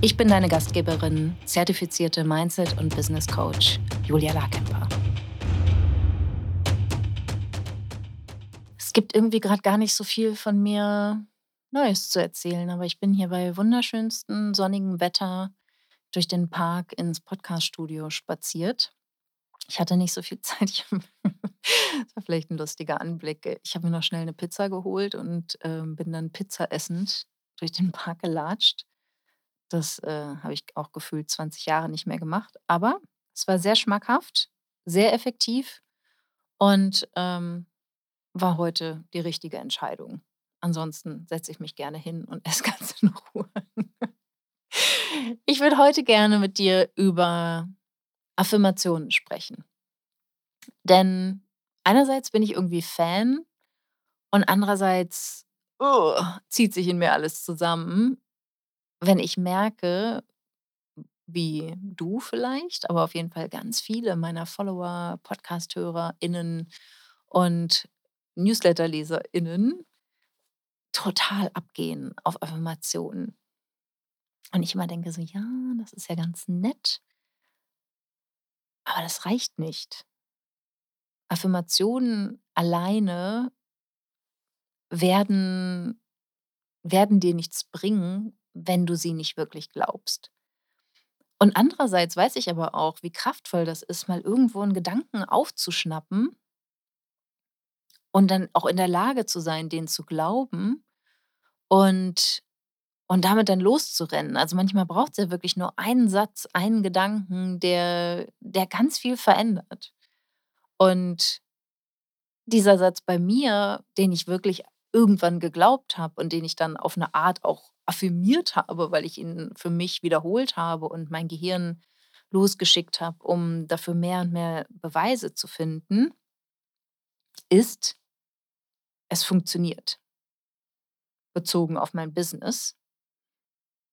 Ich bin deine Gastgeberin, zertifizierte Mindset- und Business Coach Julia Larkemper. Es gibt irgendwie gerade gar nicht so viel von mir Neues zu erzählen, aber ich bin hier bei wunderschönstem sonnigen Wetter durch den Park ins Podcaststudio spaziert. Ich hatte nicht so viel Zeit. das war vielleicht ein lustiger Anblick. Ich habe mir noch schnell eine Pizza geholt und äh, bin dann Pizza essend durch den Park gelatscht. Das äh, habe ich auch gefühlt 20 Jahre nicht mehr gemacht. Aber es war sehr schmackhaft, sehr effektiv und ähm, war heute die richtige Entscheidung. Ansonsten setze ich mich gerne hin und esse ganz in Ruhe. Ich würde heute gerne mit dir über Affirmationen sprechen. Denn einerseits bin ich irgendwie Fan und andererseits oh, zieht sich in mir alles zusammen, wenn ich merke, wie du vielleicht, aber auf jeden Fall ganz viele meiner Follower, Podcast-HörerInnen und Newsletter-LeserInnen total abgehen auf Affirmationen. Und ich immer denke so, ja, das ist ja ganz nett, aber das reicht nicht. Affirmationen alleine werden, werden dir nichts bringen, wenn du sie nicht wirklich glaubst. Und andererseits weiß ich aber auch, wie kraftvoll das ist, mal irgendwo einen Gedanken aufzuschnappen und dann auch in der Lage zu sein, den zu glauben und und damit dann loszurennen. Also, manchmal braucht es ja wirklich nur einen Satz, einen Gedanken, der der ganz viel verändert. Und dieser Satz bei mir, den ich wirklich irgendwann geglaubt habe und den ich dann auf eine Art auch affirmiert habe, weil ich ihn für mich wiederholt habe und mein Gehirn losgeschickt habe, um dafür mehr und mehr Beweise zu finden, ist: „Es funktioniert.“ Bezogen auf mein Business.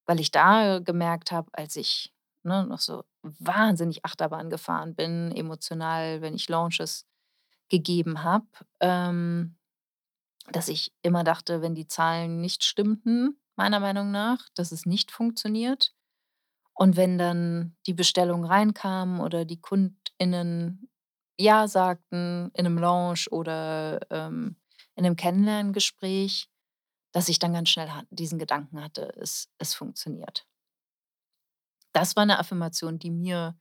Weil ich da gemerkt habe, als ich, ne, noch so wahnsinnig Achterbahn gefahren bin, emotional, wenn ich Launches gegeben habe, ähm, dass ich immer dachte, wenn die Zahlen nicht stimmten, meiner Meinung nach, dass es nicht funktioniert. Und wenn dann die Bestellung reinkam oder die KundInnen ja sagten in einem Launch oder, ähm, in einem Kennenlerngespräch, dass ich dann ganz schnell diesen Gedanken hatte, es es funktioniert. Das war eine Affirmation, die mir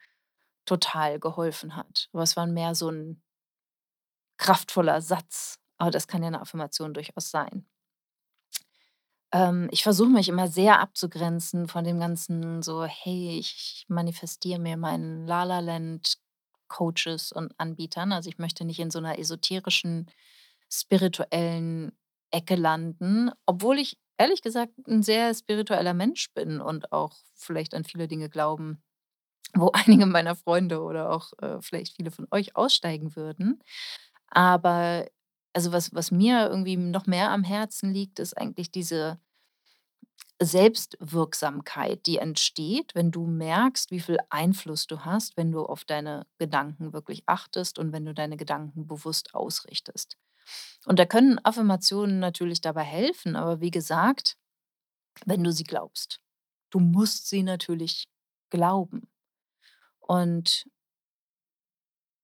total geholfen hat. Aber es war mehr so ein kraftvoller Satz, aber das kann ja 'ne Affirmation durchaus sein. Ähm, ich versuche mich immer sehr abzugrenzen von dem ganzen so: „Hey, ich manifestiere mir meinen La-La-Land-Coaches und Anbietern.“ Also, ich möchte nicht in so einer esoterischen, spirituellen Ecke landen, obwohl ich ehrlich gesagt ein sehr spiritueller Mensch bin und auch vielleicht an viele Dinge glauben, wo einige meiner Freunde oder auch, äh, vielleicht viele von euch aussteigen würden. Aber also, was was mir irgendwie noch mehr am Herzen liegt, ist eigentlich diese Selbstwirksamkeit, die entsteht, wenn du merkst, wie viel Einfluss du hast, wenn du auf deine Gedanken wirklich achtest und wenn du deine Gedanken bewusst ausrichtest. Und da können Affirmationen natürlich dabei helfen, aber wie gesagt, wenn du sie glaubst. Du musst sie natürlich glauben. Und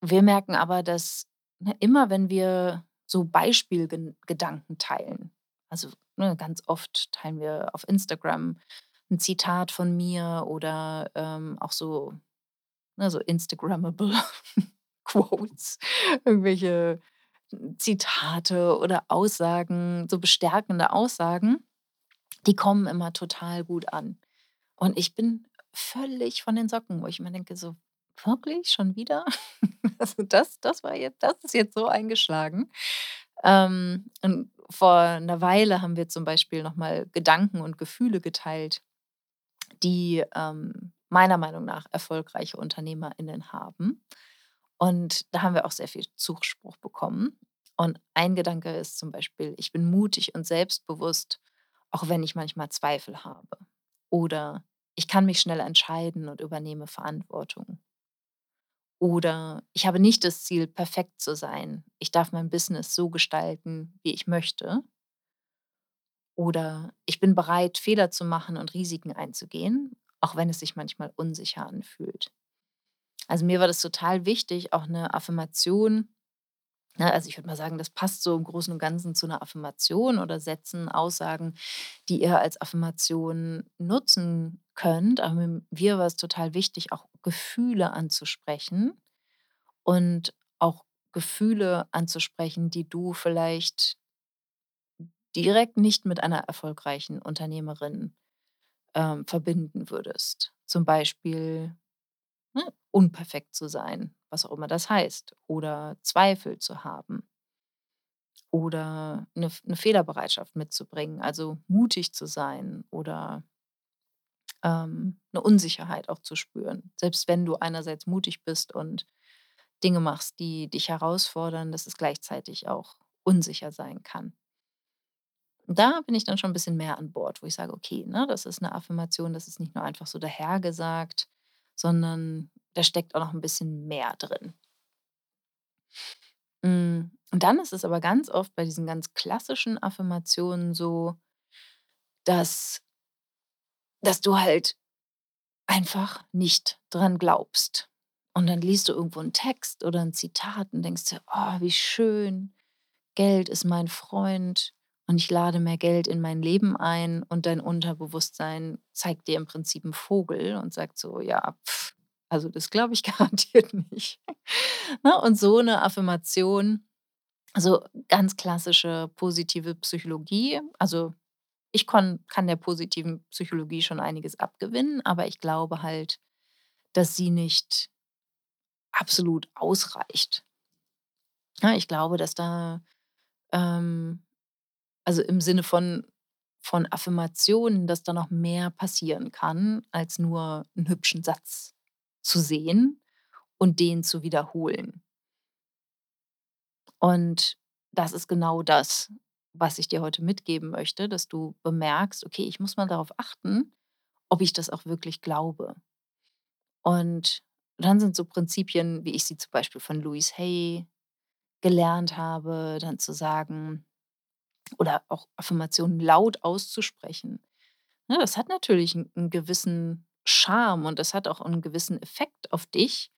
wir merken aber, dass, ne, immer wenn wir so Beispielgedanken teilen, also, ne, ganz oft teilen wir auf Instagram ein Zitat von mir oder, ähm, auch so, ne, so Instagrammable Quotes, irgendwelche Zitate oder Aussagen, so bestärkende Aussagen, die kommen immer total gut an. Und ich bin völlig von den Socken, wo ich mir denke so: „Wirklich schon wieder?“ Also, das das war jetzt das ist jetzt so eingeschlagen. Ähm, und vor einer Weile haben wir zum Beispiel noch mal Gedanken und Gefühle geteilt, die, ähm, meiner Meinung nach erfolgreiche UnternehmerInnen haben. Und da haben wir auch sehr viel Zuspruch bekommen. Und ein Gedanke ist zum Beispiel: „Ich bin mutig und selbstbewusst, auch wenn ich manchmal Zweifel habe.“ Oder: „Ich kann mich schnell entscheiden und übernehme Verantwortung.“ Oder: „Ich habe nicht das Ziel, perfekt zu sein. Ich darf mein Business so gestalten, wie ich möchte.“ Oder: „Ich bin bereit, Fehler zu machen und Risiken einzugehen, auch wenn es sich manchmal unsicher anfühlt.“ Also, mir war das total wichtig, auch 'ne Affirmation ne, also, ich würde mal sagen, das passt so im Großen und Ganzen zu 'ner Affirmation oder Sätzen, Aussagen, die ihr als Affirmation nutzen könnt. Aber mir war es total wichtig, auch Gefühle anzusprechen und auch Gefühle anzusprechen, die du vielleicht direkt nicht mit einer erfolgreichen Unternehmerin, ähm, verbinden würdest. Zum Beispiel, ne, unperfekt zu sein, was auch immer das heißt, oder Zweifel zu haben oder 'ne F 'ne Fehlerbereitschaft mitzubringen, also, mutig zu sein oder ähm, 'ne Unsicherheit auch zu spüren. Selbst wenn du einerseits mutig bist und Dinge machst, die dich herausfordern, dass es gleichzeitig auch unsicher sein kann. Da bin ich dann schon 'n bisschen mehr an Bord, wo ich sage: „Okay, ne, das ist 'ne Affirmation, das ist nicht nur einfach so dahergesagt, sondern da steckt auch noch 'n bisschen mehr drin.“ Hm, und dann ist es aber ganz oft bei diesen ganz klassischen Affirmationen so dass dass du halt einfach nicht dran glaubst. Und dann liest du irgendwo 'n Text oder 'n Zitat und denkst dir: „Oh, wie schön. Geld ist mein Freund und ich lade mehr Geld in mein Leben ein.“ Und dein Unterbewusstsein zeigt dir im Prinzip 'n Vogel und sagt so: „Ja, also, das glaube ich garantiert nicht.“ Ne, und so 'ne Affirmation also, ganz klassische positive Psychologie. Also, ich konn kann der positiven Psychologie schon einiges abgewinnen, aber ich glaube halt, dass sie nicht absolut ausreicht. Ja, ich glaube, dass da, ähm also, im Sinne von von Affirmationen, dass da noch mehr passieren kann, als nur 'n hübschen Satz zu sehen und den zu wiederholen. Und das ist genau das, was ich dir heute mitgeben möchte, dass du bemerkst: „Okay, ich muss mal darauf achten, ob ich das auch wirklich glaube.“ Und dann sind so Prinzipien, wie ich sie zum Beispiel von Louise Hay gelernt habe, dann zu sagen oder auch Affirmationen laut auszusprechen. Ne, das hat natürlich 'n 'n gewissen Charme und das hat auch 'n gewissen Effekt auf dich,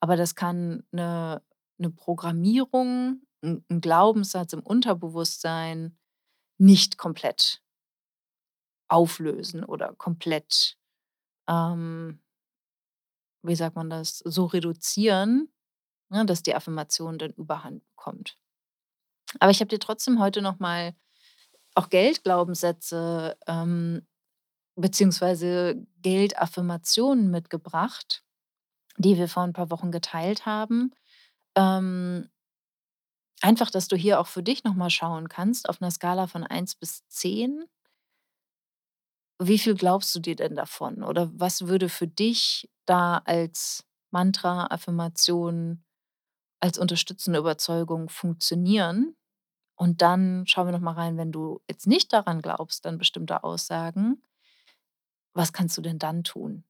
aber das kann 'ne 'ne Programmierung, 'n 'n Glaubenssatz im Unterbewusstsein nicht komplett auflösen oder komplett, ähm wie sagt man das, so reduzieren, ne, dass die Affirmation dann Überhand bekommt. Aber ich habe dir trotzdem heute noch mal auch Geldglaubenssätze, ähm, beziehungsweise Geldaffirmationen mitgebracht, die wir vor 'n paar Wochen geteilt haben. Ähm einfach, dass du hier auch für dich noch mal schauen kannst auf 'ner Skala von 1 bis 10 wie viel glaubst du dir denn davon? Oder was würde für dich da als Mantra, Affirmation, als unterstützende Überzeugung funktionieren? Und dann schauen wir noch mal rein, wenn du jetzt nicht daran glaubst an bestimmte Aussagen was kannst du denn dann tun?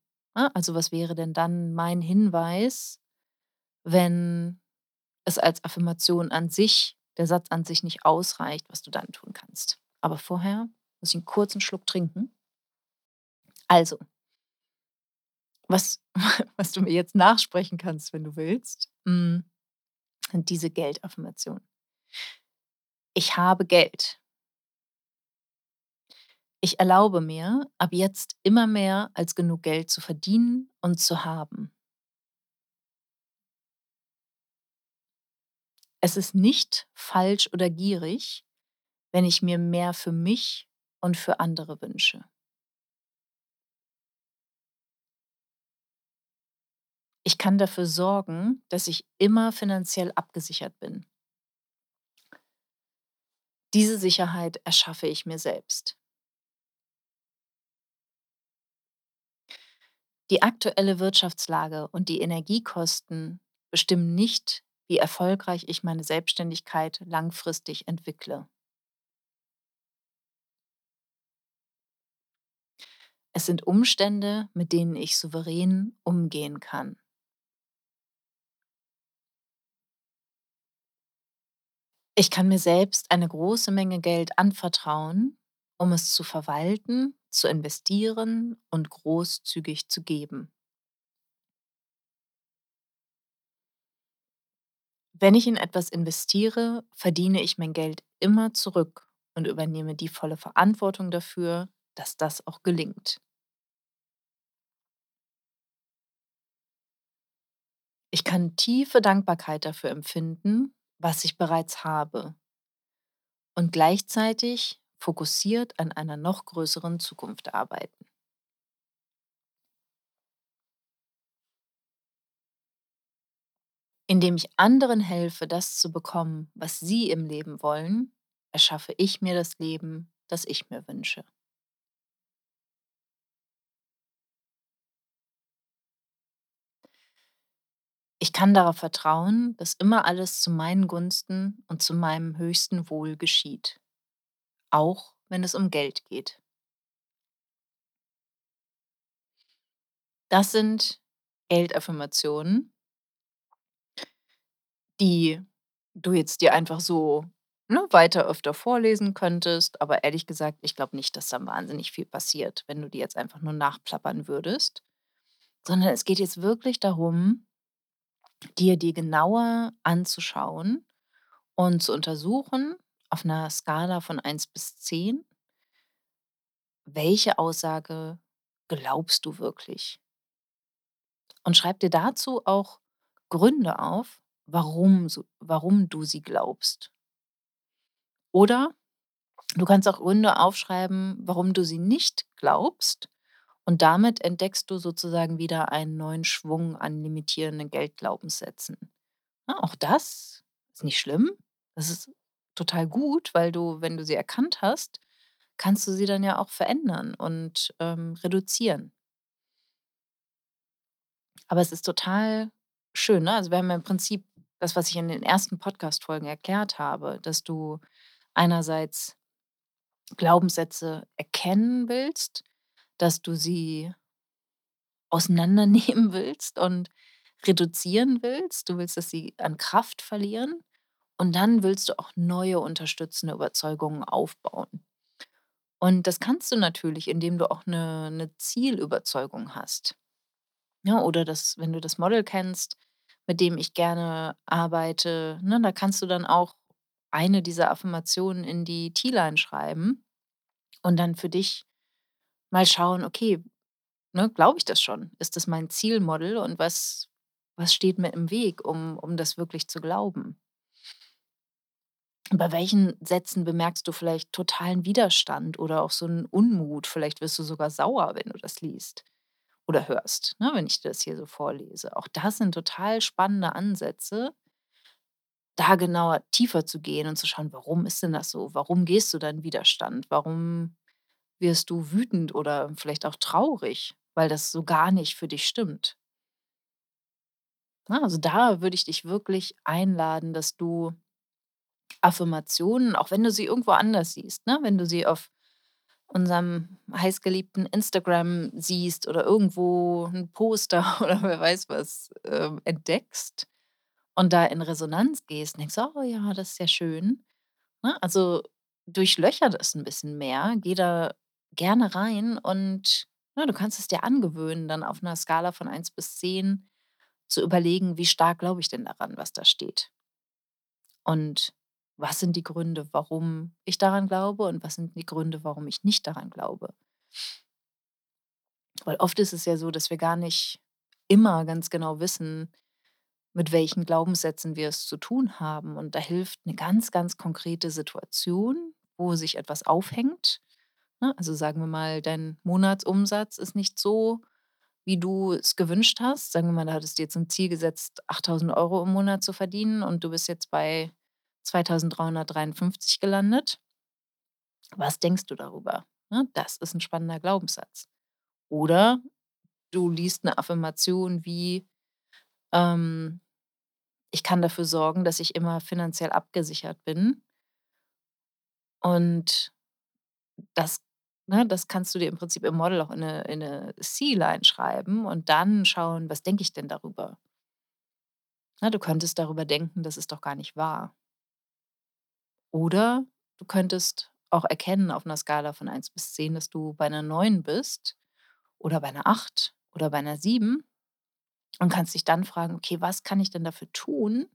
Also, was wäre denn dann mein Hinweis, wenn es als Affirmation an sich der Satz an sich nicht ausreicht, was du dann tun kannst? Aber vorher muss ich 'n kurzen Schluck trinken. Also was was du mir jetzt nachsprechen kannst, wenn du willst, sind diese Geldaffirmationen. Ich habe Geld. Ich erlaube mir, ab jetzt immer mehr als genug Geld zu verdienen und zu haben. Es ist nicht falsch oder gierig, wenn ich mir mehr für mich und für andere wünsche. Ich kann dafür sorgen, dass ich immer finanziell abgesichert bin. Diese Sicherheit erschaffe ich mir selbst. Die aktuelle Wirtschaftslage und die Energiekosten bestimmen nicht, wie erfolgreich ich meine Selbstständigkeit langfristig entwickle. Es sind Umstände, mit denen ich souverän umgehen kann. Ich kann mir selbst eine große Menge Geld anvertrauen, um es zu verwalten, zu investieren und großzügig zu geben. Wenn ich in etwas investiere, verdiene ich mein Geld immer zurück und übernehme die volle Verantwortung dafür, dass das auch gelingt. Ich kann tiefe Dankbarkeit dafür empfinden, was ich bereits habe und gleichzeitig fokussiert an einer noch größeren Zukunft arbeiten. Indem ich anderen helfe, das zu bekommen, was sie im Leben wollen, erschaffe ich mir das Leben, das ich mir wünsche. Ich kann darauf vertrauen, dass immer alles zu meinen Gunsten und zu meinem höchsten Wohl geschieht, auch wenn es um Geld geht. Das sind Geldaffirmationen, die du jetzt dir einfach so, ne, weiter öfter vorlesen könntest, aber ehrlich gesagt, ich glaube nicht, dass da wahnsinnig viel passiert, wenn du die jetzt einfach nur nachplappern würdest, sondern es geht jetzt wirklich darum, dir die genauer anzuschauen und zu untersuchen auf einer Skala von eins bis 10, welche Aussage glaubst du wirklich? Und schreib dir dazu auch Gründe auf, warum warum du sie glaubst. Oder du kannst auch Gründe aufschreiben, warum du sie nicht glaubst und damit entdeckst du sozusagen wieder einen neuen Schwung an limitierenden Geldglaubenssätzen. Ja, auch das ist nicht schlimm. Das ist total gut, weil du, wenn du sie erkannt hast, kannst du sie dann ja auch verändern und, ähm, reduzieren. Aber es ist total schön, ne? Also, wir haben ja im Prinzip das, was ich in den ersten Podcast-Folgen erklärt habe, dass du einerseits Glaubenssätze erkennen willst, dass du sie auseinandernehmen willst und reduzieren willst. Du willst, dass sie an Kraft verlieren und dann willst du auch neue unterstützende Überzeugungen aufbauen. Und das kannst du natürlich, indem du auch eine 'ne Zielüberzeugung hast. Ja, oder das wenn du das Model kennst, mit dem ich gerne arbeite, ne, da kannst du dann auch eine dieser Affirmationen in die T-Line schreiben und dann für dich mal schauen: „Okay, ne, glaube ich das schon? Ist das mein Zielmodel und was was steht mir im Weg, um um das wirklich zu glauben?“ Bei welchen Sätzen bemerkst du vielleicht totalen Widerstand oder auch so 'n Unmut? Vielleicht wirst du sogar sauer, wenn du das liest oder hörst, ne, wenn ich das hier so vorlese. Auch das sind total spannende Ansätze, da genauer tiefer zu gehen und zu schauen, warum ist denn das so? Warum gehst du da in Widerstand? Warum wirst du wütend oder vielleicht auch traurig, weil das so gar nicht für dich stimmt? Ne, also da würde ich dich wirklich einladen, dass du Affirmationen, auch wenn du sie irgendwo anders siehst, ne, wenn du sie auf unserem heißgeliebten Instagram siehst oder irgendwo ein Poster oder wer weiß was, ähm, entdeckst und da in Resonanz gehst denkst: „Oh ja, das ist ja schön.“ Ne, also durchlöcher das ein bisschen mehr, geh da gerne rein und, ne, du kannst es dir angewöhnen, dann auf einer Skala von eins bis 10 zu überlegen: „Wie stark glaube ich denn daran, was da steht?“ Und was sind die Gründe, warum ich daran glaube und was sind die Gründe, warum ich nicht daran glaube? Weil oft ist es ja so, dass wir gar nicht immer ganz genau wissen, mit welchen Glaubenssätzen wir es zu tun haben. Und da hilft eine ganz, ganz konkrete Situation, wo sich etwas aufhängt. Ne? Also sagen wir mal, dein Monatsumsatz ist nicht so, wie du es gewünscht hast. Sagen wir mal, da hattest du jetzt ein Ziel gesetzt, 8.000 Euro im Monat zu verdienen und du bist jetzt bei 2.353 gelandet. Was denkst du darüber? Ne? Das ist ein spannender Glaubenssatz. Oder du liest 'ne Affirmation wie, ähm: „Ich kann dafür sorgen, dass ich immer finanziell abgesichert bin.“ Und das ne, das kannst du dir im Prinzip im Model auch in 'ne in 'ne C-Line schreiben und dann schauen: „Was denke ich denn darüber?“ Ne, du könntest darüber denken: „Das ist doch gar nicht wahr.“ Oder du könntest auch erkennen auf 'ner Skala von 1 bis 10, dass du bei 'ner 9 bist oder bei 'ner 8 oder bei 'ner 7 und kannst dich dann fragen: „Okay, was kann ich denn dafür tun?“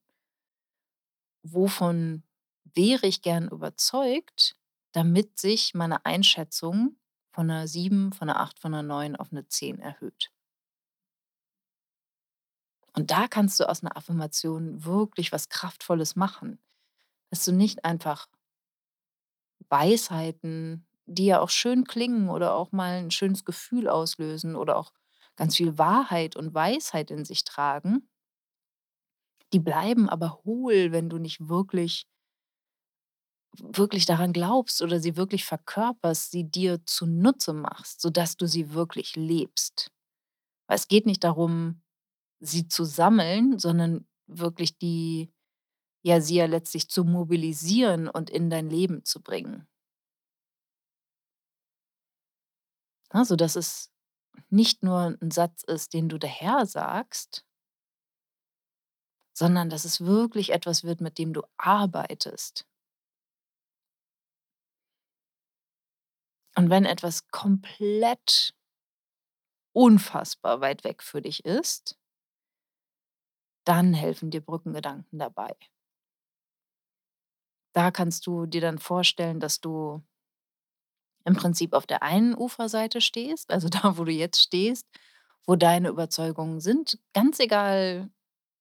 „Wovon wäre ich gern überzeugt, damit sich meine Einschätzung von 'ner 7, von 'ner 8, von 'ner 9 auf 'ne 10 erhöht?“ Und da kannst du aus 'ner Affirmation wirklich was Kraftvolles machen, dass du nicht einfach Weisheiten, die ja auch schön klingen oder auch mal 'n schönes Gefühl auslösen oder auch ganz viel Wahrheit und Weisheit in sich tragen die bleiben aber hohl, wenn du nicht wirklich wirklich daran glaubst oder sie wirklich verkörperst, sie dir zunutze machst, sodass du sie wirklich lebst. Weil es geht nicht darum, sie zu sammeln, sondern wirklich die ja, sie ja letztlich zu mobilisieren und in dein Leben zu bringen. Ne, sodass es nicht nur 'n Satz ist, den du dahersagst sondern dass es wirklich etwas wird, mit dem du arbeitest. Und wenn etwas komplett unfassbar weit weg für dich ist dann helfen dir Brückengedanken dabei. Da kannst du dir dann vorstellen, dass du im Prinzip auf der einen Uferseite stehst, also da, wo du jetzt stehst, wo deine Überzeugungen sind. Ganz egal,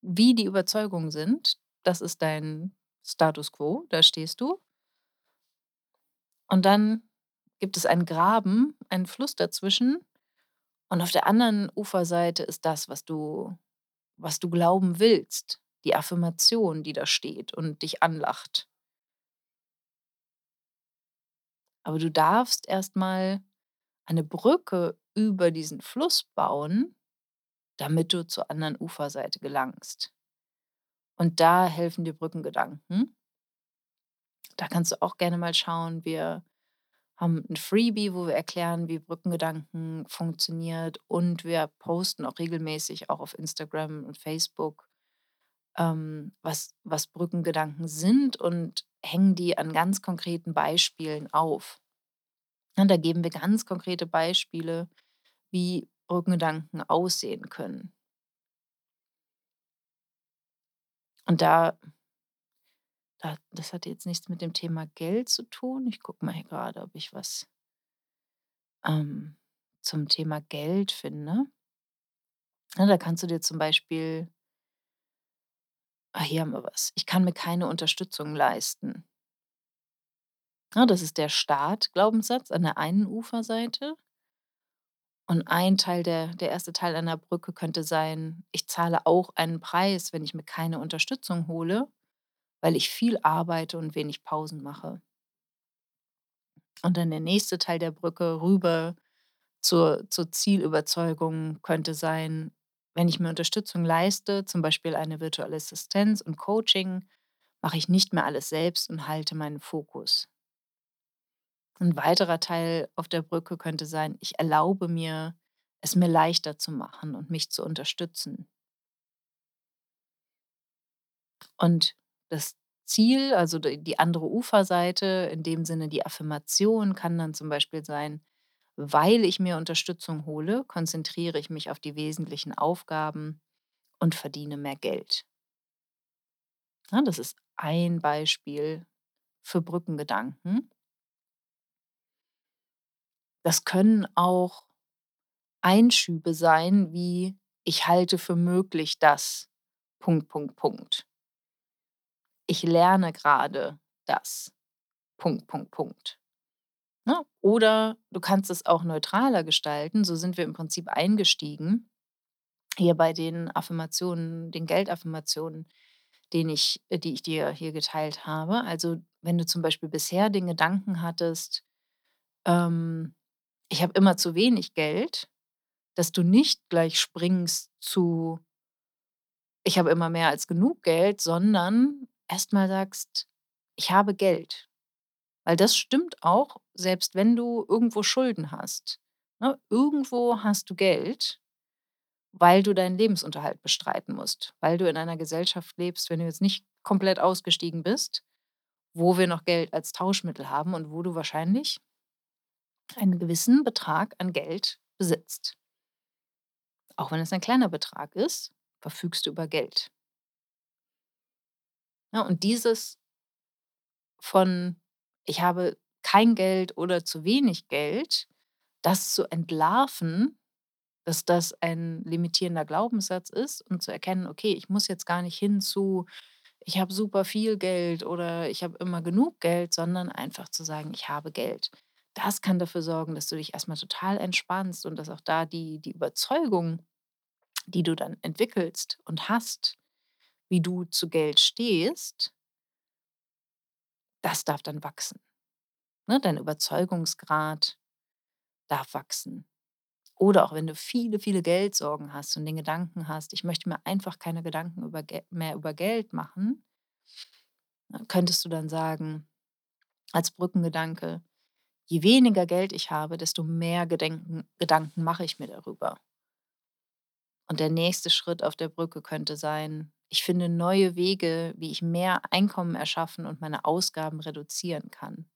wie die Überzeugungen sind, das ist dein Status quo, da stehst du. Und dann gibt es einen Graben, einen Fluss dazwischen und auf der anderen Uferseite ist das, was du was du glauben willst, die Affirmation, die da steht und dich anlacht. Aber du darfst erst mal eine Brücke über diesen Fluss bauen, damit du zur anderen Uferseite gelangst. Und da helfen dir Brückengedanken. Da kannst du auch gerne mal schauen. Wir haben 'n Freebie, wo wir erklären, wie Brückengedanken funktioniert und wir posten auch regelmäßig auch auf Instagram und Facebook, ähm, was was Brückengedanken sind und hängen die an ganz konkreten Beispielen auf. Und da geben wir ganz konkrete Beispiele, wie Brückengedanken aussehen können. Und da das hat jetzt nichts mit dem Thema Geld zu tun. Ich gucke mal hier grade, ob ich was ähm, zum Thema Geld finde. Ne, da kannst du dir zum Beispiel Ah, hier haben wir was. Ich kann mir keine Unterstützung leisten. Ne, das ist der Start-Glaubenssatz an der einen Uferseite. Und ein Teil der der 1. Teil einer Brücke könnte sein: „Ich zahle auch einen Preis, wenn ich mir keine Unterstützung hole, weil ich viel arbeite und wenig Pausen mache.“ Und dann der nächste Teil der Brücke rüber zur zur Zielüberzeugung könnte sein: „Wenn ich mir Unterstützung leiste, zum Beispiel eine virtuelle Assistenz und Coaching, mache ich nicht mehr alles selbst und halte meinen Fokus.“ 'N weiterer Teil auf der Brücke könnte sein: „Ich erlaube mir, es mir leichter zu machen und mich zu unterstützen.“ Und das Ziel, also die andere Uferseite, in dem Sinne die Affirmation kann dann zum Beispiel sein: „Weil ich mir Unterstützung hole, konzentriere ich mich auf die wesentlichen Aufgaben und verdiene mehr Geld.“ Ne, das ist ein Beispiel für Brückengedanken. Das können auch Einschübe sein wie: „Ich halte für möglich, dass Punkt, Punkt, Punkt.“ „Ich lerne grade das Punkt, Punkt, Punkt.“ Ne? Oder du kannst es auch neutraler gestalten. So sind wir im Prinzip eingestiegen hier bei den Affirmationen den Geldaffirmationen, den ich äh, die ich dir hier geteilt habe. Also, wenn du zum Beispiel bisher den Gedanken hattest, ähm: „Ich habe immer zu wenig Geld“, dass du nicht gleich springst zu „Ich habe immer mehr als genug Geld“, sondern erst mal sagst: „Ich habe Geld.“ Weil das stimmt auch, selbst wenn du irgendwo Schulden hast, ne? Irgendwo hast du Geld, weil du deinen Lebensunterhalt bestreiten musst, weil du in einer Gesellschaft lebst, wenn du jetzt nicht komplett ausgestiegen bist, wo wir noch Geld als Tauschmittel haben und wo du wahrscheinlich einen gewissen Betrag an Geld besitzt. Auch wenn es ein kleiner Betrag ist, verfügst du über Geld. Ne, und dieses von: „Ich habe kein Geld oder zu wenig Geld“, das zu entlarven, dass das ein limitierender Glaubenssatz ist und zu erkennen: „Okay, ich muss jetzt gar nicht hin zu: Ich habe super viel Geld oder ich habe immer genug Geld“, sondern einfach zu sagen: „Ich habe Geld.“ Das kann dafür sorgen, dass du dich erst mal total entspannst und dass auch da die die Überzeugung, die du dann entwickelst und hast, wie du zu Geld stehst das darf dann wachsen, ne? Dein Überzeugungsgrad darf wachsen. Oder auch wenn du viele, viele Geldsorgen hast und den Gedanken hast: „Ich möchte mir einfach keine Gedanken über mehr über Geld machen“ ne, könntest du dann sagen als Brückengedanke: „Je weniger Geld ich habe, desto mehr Gedenken Gedanken mache ich mir darüber.“ Und der nächste Schritt auf der Brücke könnte sein: „Ich finde neue Wege, wie ich mehr Einkommen erschaffen und meine Ausgaben reduzieren kann.“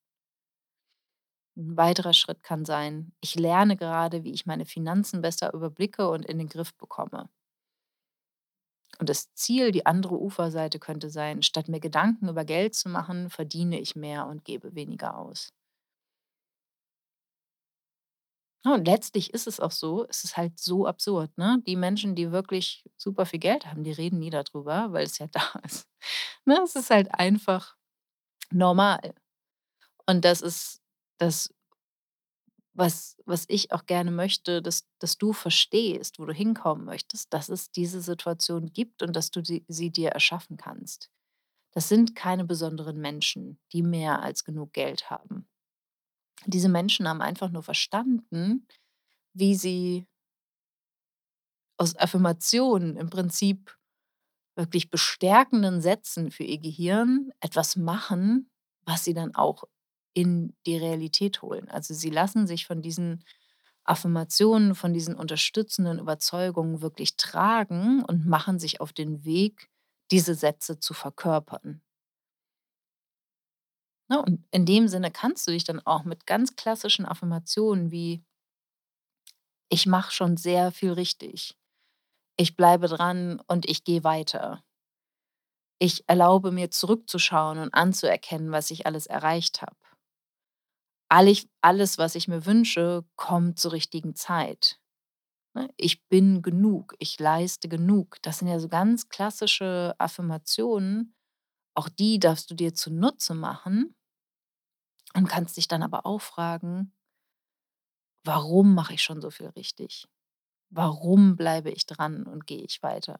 'N weiterer Schritt kann sein: „Ich lerne gerade, wie ich meine Finanzen besser überblicke und in den Griff bekomme.“ Und das Ziel, die andere Uferseite könnte sein: „Statt mir Gedanken über Geld zu machen, verdiene ich mehr und gebe weniger aus.“ Ja, und letztlich ist es auch so es ist halt so absurd, ne? Die Menschen, die wirklich super viel Geld haben, die reden nie da drüber, weil es ja da ist, ne? Es ist halt einfach normal. Und das ist das was was ich auch gerne möchte, dass dass du verstehst, wo du hinkommen möchtest, dass es diese Situation gibt und dass du sie sie dir erschaffen kannst. Das sind keine besonderen Menschen, die mehr als genug Geld haben. Diese Menschen haben einfach nur verstanden, wie sie aus Affirmationen im Prinzip wirklich bestärkenden Sätzen für ihr Gehirn etwas machen, was sie dann auch in die Realität holen. Also, sie lassen sich von diesen Affirmationen, von diesen unterstützenden Überzeugungen wirklich tragen und machen sich auf den Weg, diese Sätze zu verkörpern. Ne, und in dem Sinne kannst du dich dann auch mit ganz klassischen Affirmationen wie „Ich mache schon sehr viel richtig. Ich bleibe dran und ich gehe weiter.“ „Ich erlaube mir zurückzuschauen und anzuerkennen, was ich alles erreicht habe.“ „Allig alles, was ich mir wünsche, kommt zur richtigen Zeit.“ Ne, „Ich bin genug. Ich leiste genug.“ Das sind ja so ganz klassische Affirmationen. Auch die darfst du dir zunutze machen und kannst dich dann aber auch fragen „Warum mache ich schon so viel richtig? Warum bleibe ich dran und gehe ich weiter?“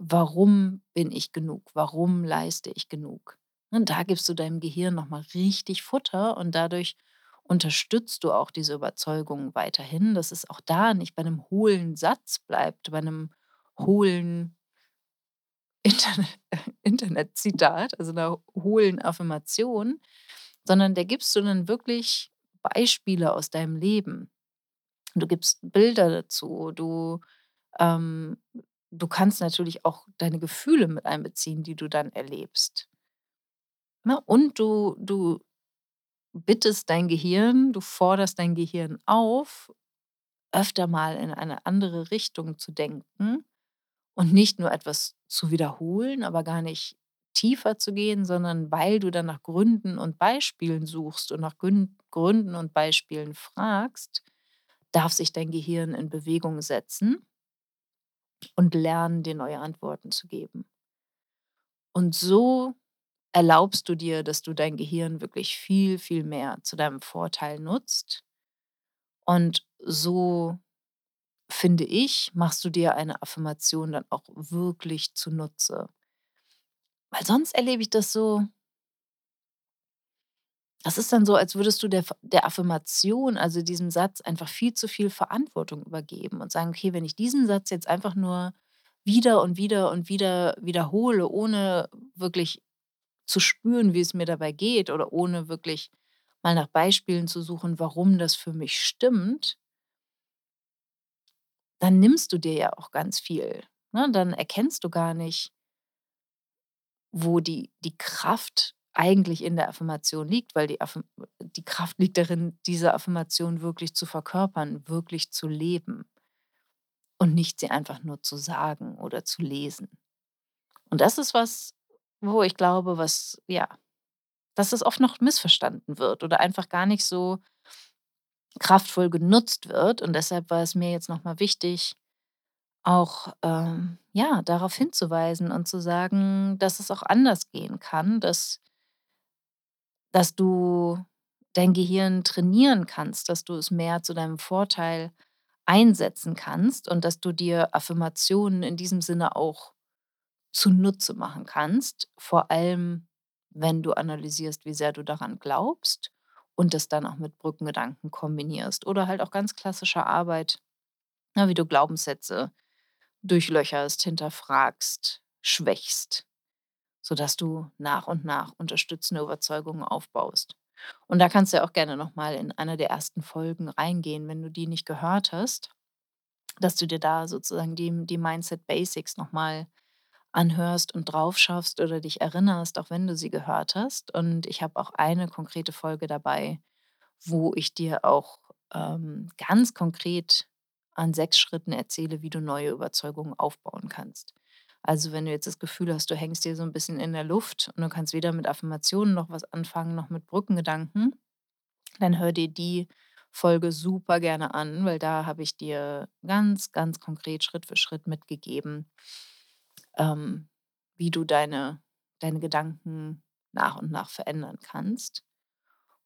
„Warum bin ich genug? Warum leiste ich genug?“ Und da gibst du deinem Gehirn noch mal richtig Futter und dadurch unterstützt du auch diese Überzeugung weiterhin, dass es auch da nicht bei 'nem hohlen Satz bleibt, bei 'nem hohlen Interne Internetzitat, also 'ner hohlen Affirmation, sondern der gibst du dann wirklich Beispiele aus deinem Leben. Du gibst Bilder dazu, du ähm, du kannst natürlich auch deine Gefühle mit einbeziehen, die du dann erlebst. Ne, und du du bittest dein Gehirn du forderst dein Gehirn auf, öfter mal in eine andere Richtung zu denken und nicht nur etwas zu wiederholen, aber gar nicht tiefer zu gehen, sondern weil du dann nach Gründen und Beispielen suchst und nach Gründen und Beispielen fragst, darf sich dein Gehirn in Bewegung setzen und lernen, dir neue Antworten zu geben. Und so erlaubst du dir, dass du dein Gehirn wirklich viel, viel mehr zu deinem Vorteil nutzt. Und so, finde ich, machst du dir eine Affirmation dann auch wirklich zunutze. Weil sonst erlebe ich das so Das ist dann so, als würdest du der der Affirmation, also diesem Satz, einfach viel zu viel Verantwortung übergeben und sagen: „Okay, wenn ich diesen Satz jetzt einfach nur wieder und wieder und wieder wiederhole, ohne wirklich zu spüren, wie es mir dabei geht oder ohne wirklich mal nach Beispielen zu suchen, warum das für mich stimmt“ dann nimmst du dir ja auch ganz viel, ne? Dann erkennst du gar nicht wo die die Kraft eigentlich in der Affirmation liegt, weil die Affirm die Kraft liegt darin, diese Affirmation wirklich zu verkörpern, wirklich zu leben und nicht sie einfach nur zu sagen oder zu lesen. Und das ist was, wo ich glaube, was ja, dass es oft noch missverstanden wird oder einfach gar nicht so kraftvoll genutzt wird. Und deshalb war es mir jetzt noch mal wichtig, auch, ähm, ja, darauf hinzuweisen und zu sagen, dass es auch anders gehen kann, dass dass du dein Gehirn trainieren kannst, dass du es mehr zu deinem Vorteil einsetzen kannst und dass du dir Affirmationen in diesem Sinne auch zunutze machen kannst, vor allem, wenn du analysierst, wie sehr du daran glaubst und das dann auch mit Brückengedanken kombinierst oder halt auch ganz klassische Arbeit, ne, wie du Glaubenssätze durchlöcherst, hinterfragst, schwächst, sodass du nach und nach unterstützende Überzeugungen aufbaust. Und da kannst du ja auch gerne noch mal in eine der ersten Folgen reingehen, wenn du die nicht gehört hast, dass du dir da sozusagen die die Mindset Basics noch mal anhörst und drauf schaust oder dich erinnerst, auch wenn du sie gehört hast. Und ich habe auch eine konkrete Folge dabei, wo ich dir auch, ähm, ganz konkret an 6 Schritten erzähle, wie du neue Überzeugungen aufbauen kannst. Also, wenn du jetzt das Gefühl hast, du hängst hier so 'n bisschen in der Luft und du kannst weder mit Affirmationen noch was anfangen, noch mit Brückengedanken, dann hör dir die Folge super gerne an, weil da habe ich dir ganz, ganz konkret Schritt für Schritt mitgegeben, ähm, wie du deine deine Gedanken nach und nach verändern kannst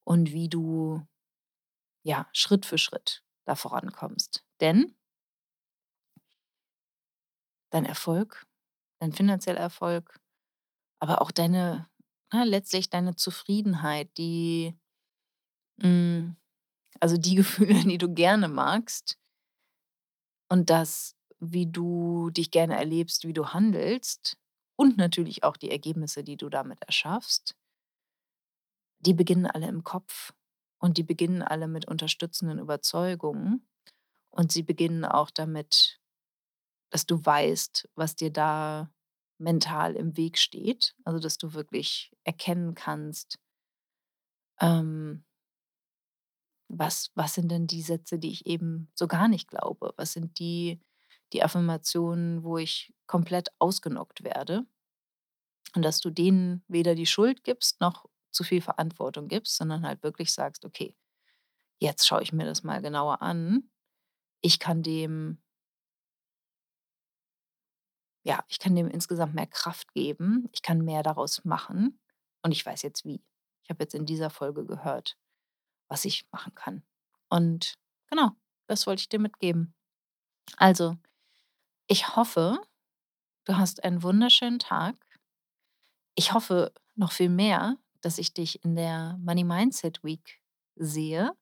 und wie du, ja, Schritt für Schritt da vorankommst. Denn dein Erfolg, dein finanzieller Erfolg, aber auch deine ne, letztlich deine Zufriedenheit, die hm, also die Gefühle, die du gerne magst und das, wie du dich gerne erlebst, wie du handelst und natürlich auch die Ergebnisse, die du damit erschaffst die beginnen alle im Kopf und die beginnen alle mit unterstützenden Überzeugungen und sie beginnen auch damit, dass du weißt, was dir da mental im Weg steht. Also, dass du wirklich erkennen kannst ähm was was sind denn die Sätze, die ich eben so gar nicht glaube? Was sind die die Affirmationen, wo ich komplett ausgenockt werde? Und dass du denen weder die Schuld gibst noch zu viel Verantwortung gibst, sondern halt wirklich sagst: „Okay, jetzt schaue ich mir das mal genauer an. Ich kann dem“ „ja, ich kann dem insgesamt mehr Kraft geben. Ich kann mehr daraus machen und ich weiß jetzt wie.“ Ich habe jetzt in dieser Folge gehört, was ich machen kann. Und genau, das wollte ich dir mitgeben. Also, ich hoffe, du hast einen wunderschönen Tag. Ich hoffe noch viel mehr, dass ich dich in der Money Mindset Week sehe,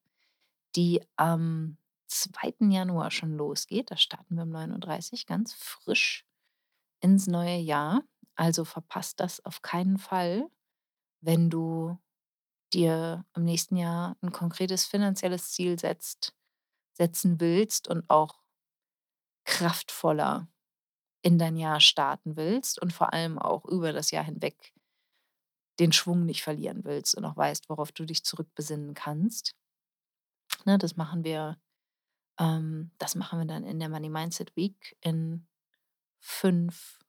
die am 2. Januar schon losgeht. Da starten wir um 9:30 ganz frisch ins neue Jahr. Also, verpasse das auf keinen Fall, wenn du dir im nächsten Jahr 'n konkretes finanzielles Ziel setzt setzen willst und auch kraftvoller in dein Jahr starten willst und vor allem auch über das Jahr hinweg den Schwung nicht verlieren willst und auch weißt, worauf du dich zurückbesinnen kannst. Ne, das machen wir ähm, das machen wir dann in der Money Mindset Week in 5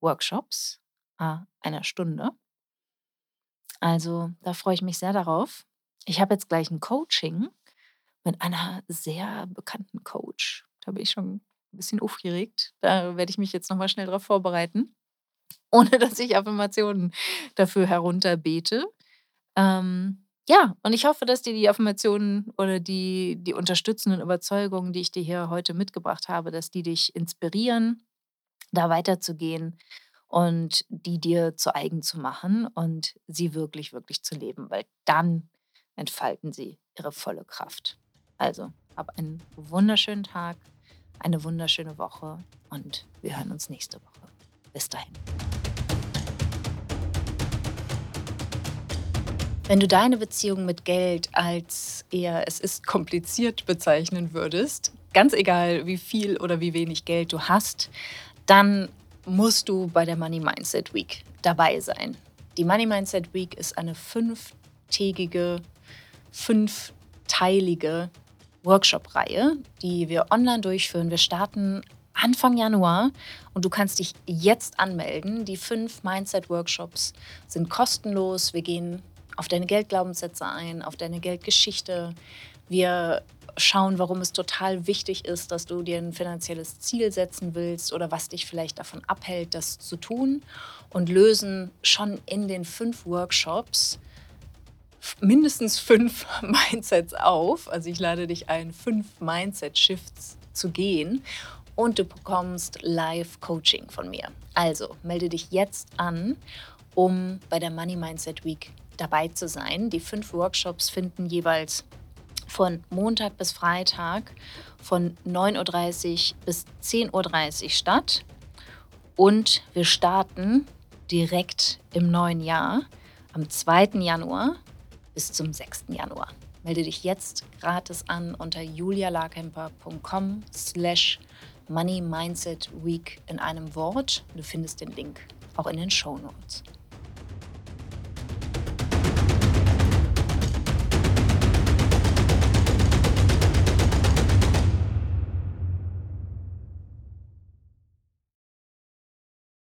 Workshops, à einer Stunde. Also, da freue ich mich sehr darauf. Ich habe jetzt gleich 'n Coaching mit einer sehr bekannten Coach. Da bin ich schon 'n bisschen aufgeregt. Da werde ich mich jetzt noch mal schnell drauf vorbereiten, ohne dass ich Affirmationen dafür herunterbete. Ähm, ja, und ich hoffe, dass dir die Affirmationen oder die die unterstützenden Überzeugungen, die ich dir hier heute mitgebracht habe, dass die dich inspirieren, da weiterzugehen und die dir zu eigen zu machen und sie wirklich, wirklich zu leben, weil dann entfalten sie ihre volle Kraft. Also, hab einen wunderschönen Tag, eine wunderschöne Woche und wir hören uns nächste Woche. Bis dahin. Wenn du deine Beziehung mit Geld als eher es ist kompliziert bezeichnen würdest, ganz egal wie viel oder wie wenig Geld du hast, dann musst du bei der Money Mindset Week dabei sein. Die Money Mindset Week ist eine fünftägige, fünfteilige Workshop-Reihe, die wir online durchführen. Wir starten Anfang Januar und du kannst dich jetzt anmelden. Die fünf Mindset-Workshops sind kostenlos. Wir gehen auf deine Geldglaubenssätze ein, auf deine Geldgeschichte. Wir schauen, warum es total wichtig ist, dass du dir ein finanzielles Ziel setzen willst oder was dich vielleicht davon abhält, das zu tun und lösen schon in den fünf Workshops mindestens fünf Mindsets auf. Also ich lade dich ein, fünf Mindset-Shifts zu gehen und du bekommst Live-Coaching von mir. Also melde dich jetzt an, um bei der Money Mindset Week dabei zu sein. Die fünf Workshops finden jeweils von Montag bis Freitag von 9.30 Uhr bis 10.30 Uhr statt. Und wir starten direkt im neuen Jahr am 2. Januar bis zum 6. Januar. Melde dich jetzt gratis an unter julialarkemper.com slash Money Mindset Week in einem Wort. Du findest den Link auch in den Show Notes.